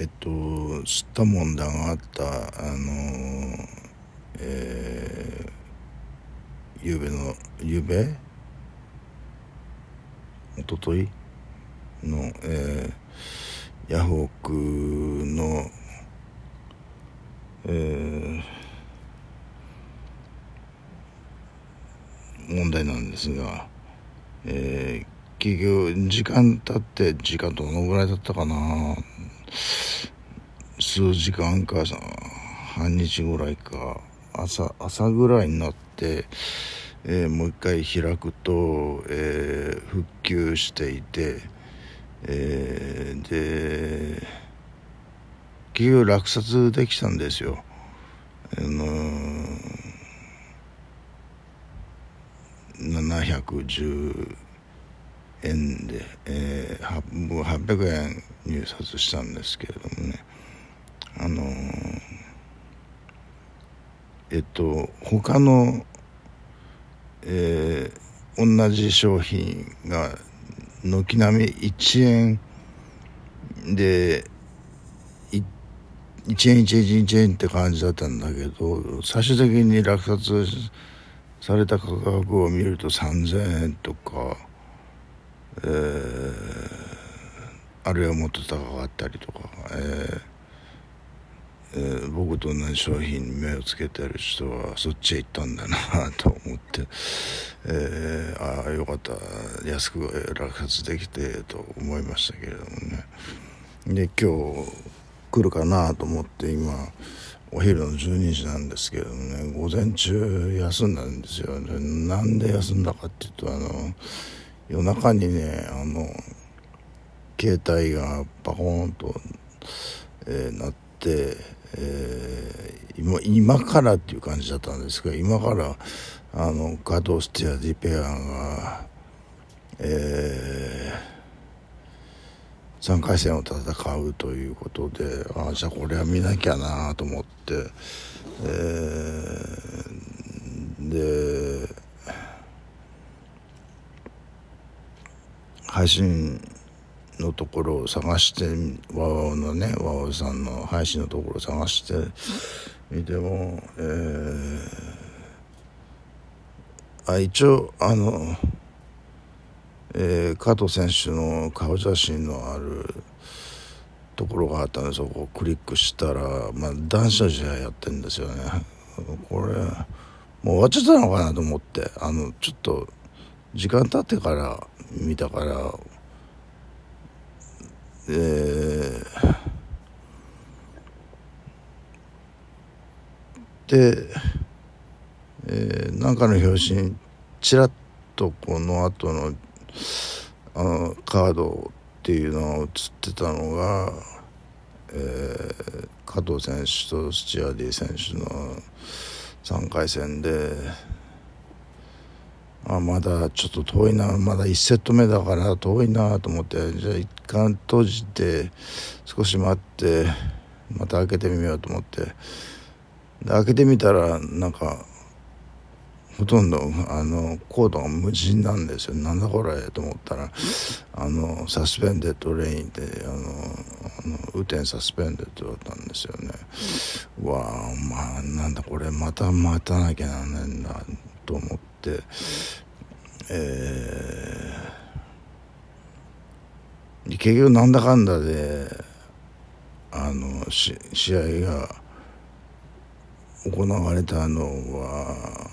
えっと吸ったもんだがあったあのえー、ゆうべのゆうべ？おととい？の、えー、ヤフオクのえー、問題なんですが、えー、結局時間経って時間どのぐらいだったかな数時間か半日ぐらいか朝朝ぐらいになって、えー、もう一回開くと、えー、復旧していて、えー、で結局落札できたんですよ。あの710円で、えー、僕800円入札したんですけれどもね。あのー、えっと他の、えー、同じ商品が軒並み1円で1円1円1円って感じだったんだけど最終的に落札された価格を見ると3000円とか。えー、あるいはもっと高かったりとか、えーえー、僕と同じ商品に目をつけてる人はそっちへ行ったんだなと思って、えー、ああよかった。安く落札できてと思いましたけれどもね。で今日来るかなと思って今お昼の12時なんですけどね午前中休んだんですよ。なんで休んだかっていうとあの夜中にねあの携帯がパコーンと、えー、なって、えー、今今からっていう感じだったんですが今からあのガドスティア・ディペアが、えー、3回戦を戦うということでああじゃあこれは見なきゃなと思って、えー、で配信のところを探してワワのねワワさんの配信のところを探してみても、えー、あ一応あの、えー、加藤選手の顔写真のあるところがあったんでそこをクリックしたら、まあ、男子の試合やってるんですよね。これもう終わっちゃったのかなと思ってあのちょっと時間経ってから見たからえー、で、えー、なんかの表紙にちらっとこの後のあのカードっていうのが映ってたのが、えー、加藤選手とスチアディ選手の3回戦で。あまだちょっと遠いなまだ1セット目だから遠いなと思ってじゃあ一貫閉じて少し待ってまた開けてみようと思って。で開けてみたらなんかほとんどあのコードが無人なんですよ。なんだこれと思ったらあのサスペンデッドレインであのあの雨天サスペンデッドだったんですよね。うわあまあなんだこれまた待たなきゃなんないんだと思、えー、結局なんだかんだであの試合が行われたのは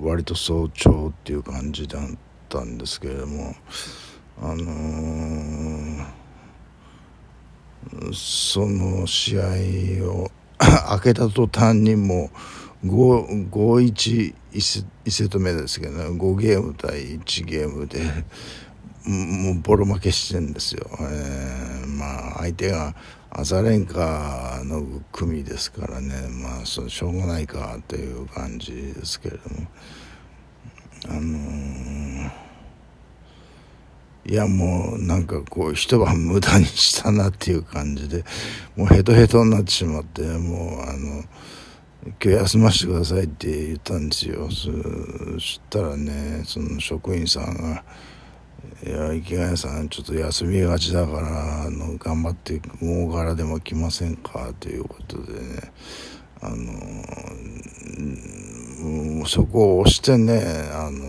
割と早朝っていう感じだったんですけれどもあのー、その試合を 開けた途端にも5-1 1セット目ですけどね。5ゲーム対1ゲームでもうボロ負けしてんですよ、えー、まあ相手がアザレンカの組ですからね。まあそしょうがないかという感じですけれども。あのー、いやもうなんかこう一晩無駄にしたなっていう感じでもうヘトヘトになってしまってもうあの今日休ませてくださいって言ったんですよ。そしたらねその職員さんが、いや池谷さんちょっと休みがちだからあの頑張って午後からでも来ませんか？ということでね。あのうそこを押してねあの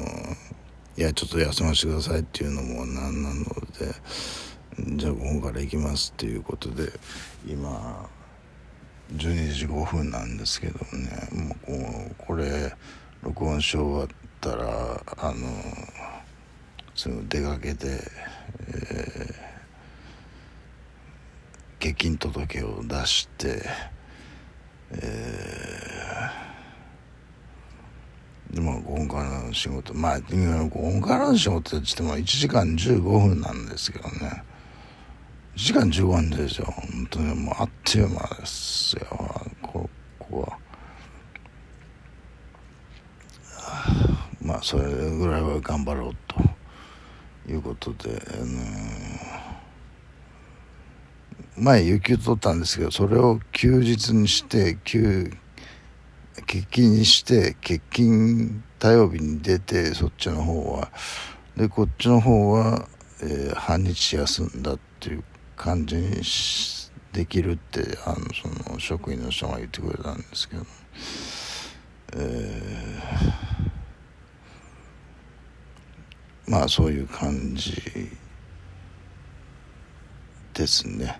いやちょっと休ませてくださいっていうのもなんなのでじゃあ午後から行きますっていうことで今12時5分なんですけどね。もうこれ録音し終わったらあのすぐ出かけて、えー、欠勤届を出して、えー、でも午後からの仕事。まあ午後からの仕事って言っても1時間15分なんですけどね。時間15分ですよ。本当にもうあっという間ですよ。ここは。まあそれぐらいは頑張ろうということで、あの前有給取ったんですけどそれを休日にして休欠勤にして欠勤火曜日に出てそっちの方は。でこっちの方は、えー、半日休んだっていう感じにできるってあのその職員の人が言ってくれたんですけど、えー、まあそういう感じですね。